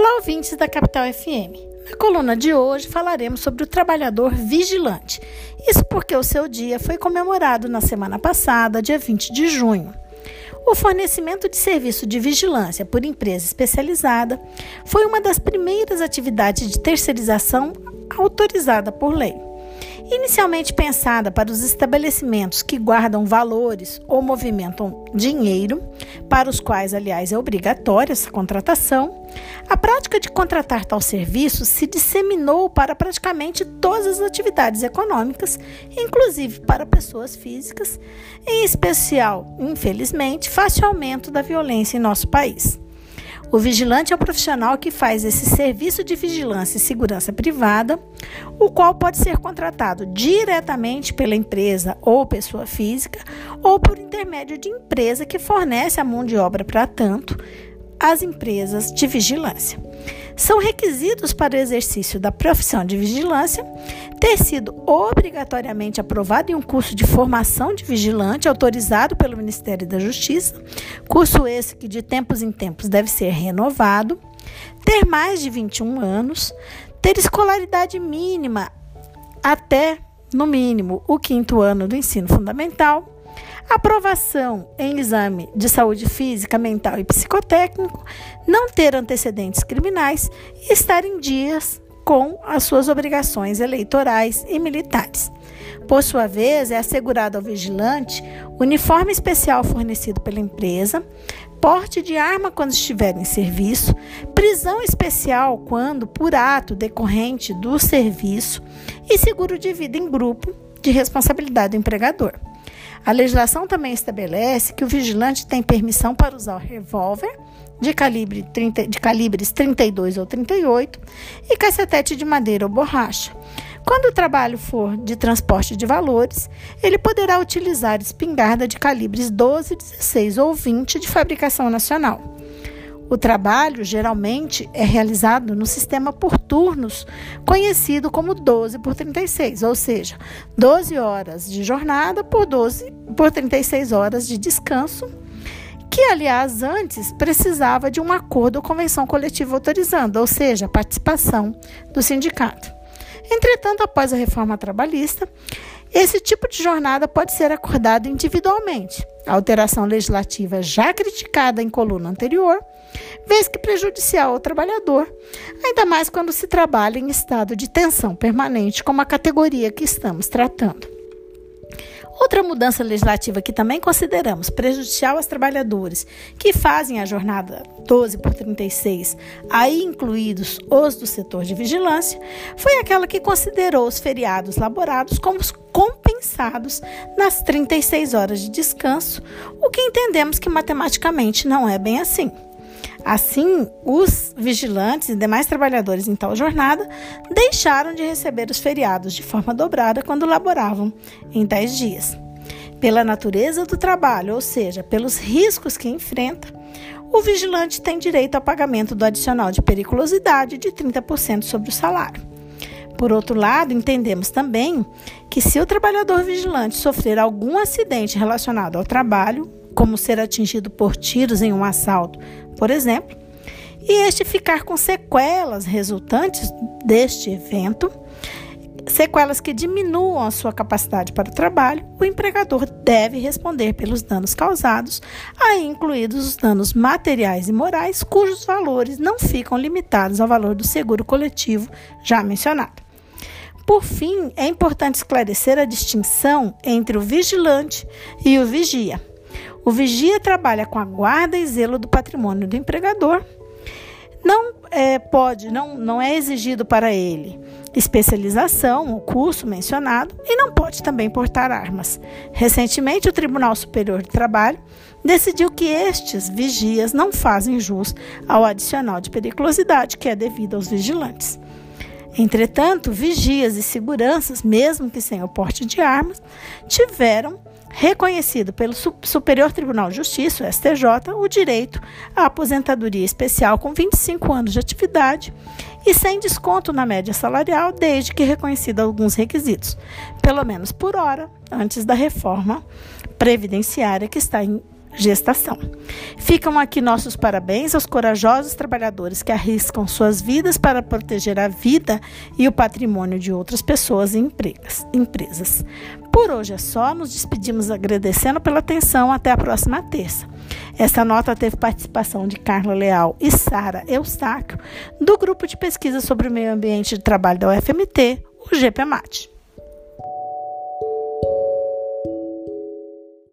Olá, ouvintes da Capital FM. Na coluna de hoje falaremos sobre o trabalhador vigilante. Isso porque o seu dia foi comemorado na semana passada, dia 20 de junho. O fornecimento de serviço de vigilância por empresa especializada foi uma das primeiras atividades de terceirização autorizada por lei. Inicialmente pensada para os estabelecimentos que guardam valores ou movimentam dinheiro, para os quais, aliás, é obrigatória essa contratação, a prática de contratar tal serviço se disseminou para praticamente todas as atividades econômicas, inclusive para pessoas físicas, em especial, infelizmente, fácil aumento da violência em nosso país. O vigilante é o profissional que faz esse serviço de vigilância e segurança privada, o qual pode ser contratado diretamente pela empresa ou pessoa física, ou por intermédio de empresa que fornece a mão de obra para tanto, as empresas de vigilância. São requisitos para o exercício da profissão de vigilância ter sido obrigatoriamente aprovado em um curso de formação de vigilante autorizado pelo Ministério da Justiça, curso esse que de tempos em tempos deve ser renovado, ter mais de 21 anos, ter escolaridade mínima até, no mínimo, o quinto ano do ensino fundamental aprovação em exame de saúde física, mental e psicotécnico, não ter antecedentes criminais e estar em dias com as suas obrigações eleitorais e militares. Por sua vez, é assegurado ao vigilante uniforme especial fornecido pela empresa, porte de arma quando estiver em serviço, prisão especial quando por ato decorrente do serviço e seguro de vida em grupo de responsabilidade do empregador. A legislação também estabelece que o vigilante tem permissão para usar o revólver de, calibre 30, de calibres 32 ou 38 e cacetete de madeira ou borracha. Quando o trabalho for de transporte de valores, ele poderá utilizar espingarda de calibres 12, 16 ou 20 de fabricação nacional. O trabalho geralmente é realizado no sistema por turnos, conhecido como 12 por 36, ou seja, 12 horas de jornada por 12 por 36 horas de descanso, que aliás antes precisava de um acordo ou convenção coletiva autorizando, ou seja, a participação do sindicato. Entretanto, após a reforma trabalhista, esse tipo de jornada pode ser acordado individualmente. A alteração legislativa já criticada em coluna anterior vez que prejudicial ao trabalhador, ainda mais quando se trabalha em estado de tensão permanente, como a categoria que estamos tratando. Outra mudança legislativa que também consideramos prejudicial aos trabalhadores que fazem a jornada 12 por 36, aí incluídos os do setor de vigilância, foi aquela que considerou os feriados laborados como compensados nas 36 horas de descanso, o que entendemos que matematicamente não é bem assim. Assim, os vigilantes e demais trabalhadores em tal jornada deixaram de receber os feriados de forma dobrada quando laboravam em 10 dias. Pela natureza do trabalho, ou seja, pelos riscos que enfrenta, o vigilante tem direito ao pagamento do adicional de periculosidade de 30% sobre o salário. Por outro lado, entendemos também que se o trabalhador vigilante sofrer algum acidente relacionado ao trabalho, como ser atingido por tiros em um assalto, por exemplo, e este ficar com sequelas resultantes deste evento, sequelas que diminuam a sua capacidade para o trabalho, o empregador deve responder pelos danos causados, aí incluídos os danos materiais e morais, cujos valores não ficam limitados ao valor do seguro coletivo já mencionado. Por fim, é importante esclarecer a distinção entre o vigilante e o vigia. O vigia trabalha com a guarda e zelo do patrimônio do empregador. Não é, pode, não, não é exigido para ele especialização, o curso mencionado, e não pode também portar armas. Recentemente, o Tribunal Superior do Trabalho decidiu que estes vigias não fazem jus ao adicional de periculosidade que é devido aos vigilantes. Entretanto, vigias e seguranças, mesmo que sem o porte de armas, tiveram reconhecido pelo Superior Tribunal de Justiça, o STJ, o direito à aposentadoria especial com 25 anos de atividade e sem desconto na média salarial, desde que reconhecido alguns requisitos, pelo menos por hora, antes da reforma previdenciária que está em gestação. Ficam aqui nossos parabéns aos corajosos trabalhadores que arriscam suas vidas para proteger a vida e o patrimônio de outras pessoas e empresas. Por hoje é só, nos despedimos agradecendo pela atenção. Até a próxima terça. Essa nota teve participação de Carla Leal e Sara Eustáquio, do Grupo de Pesquisa sobre o Meio Ambiente de Trabalho da UFMT, o GPMAT.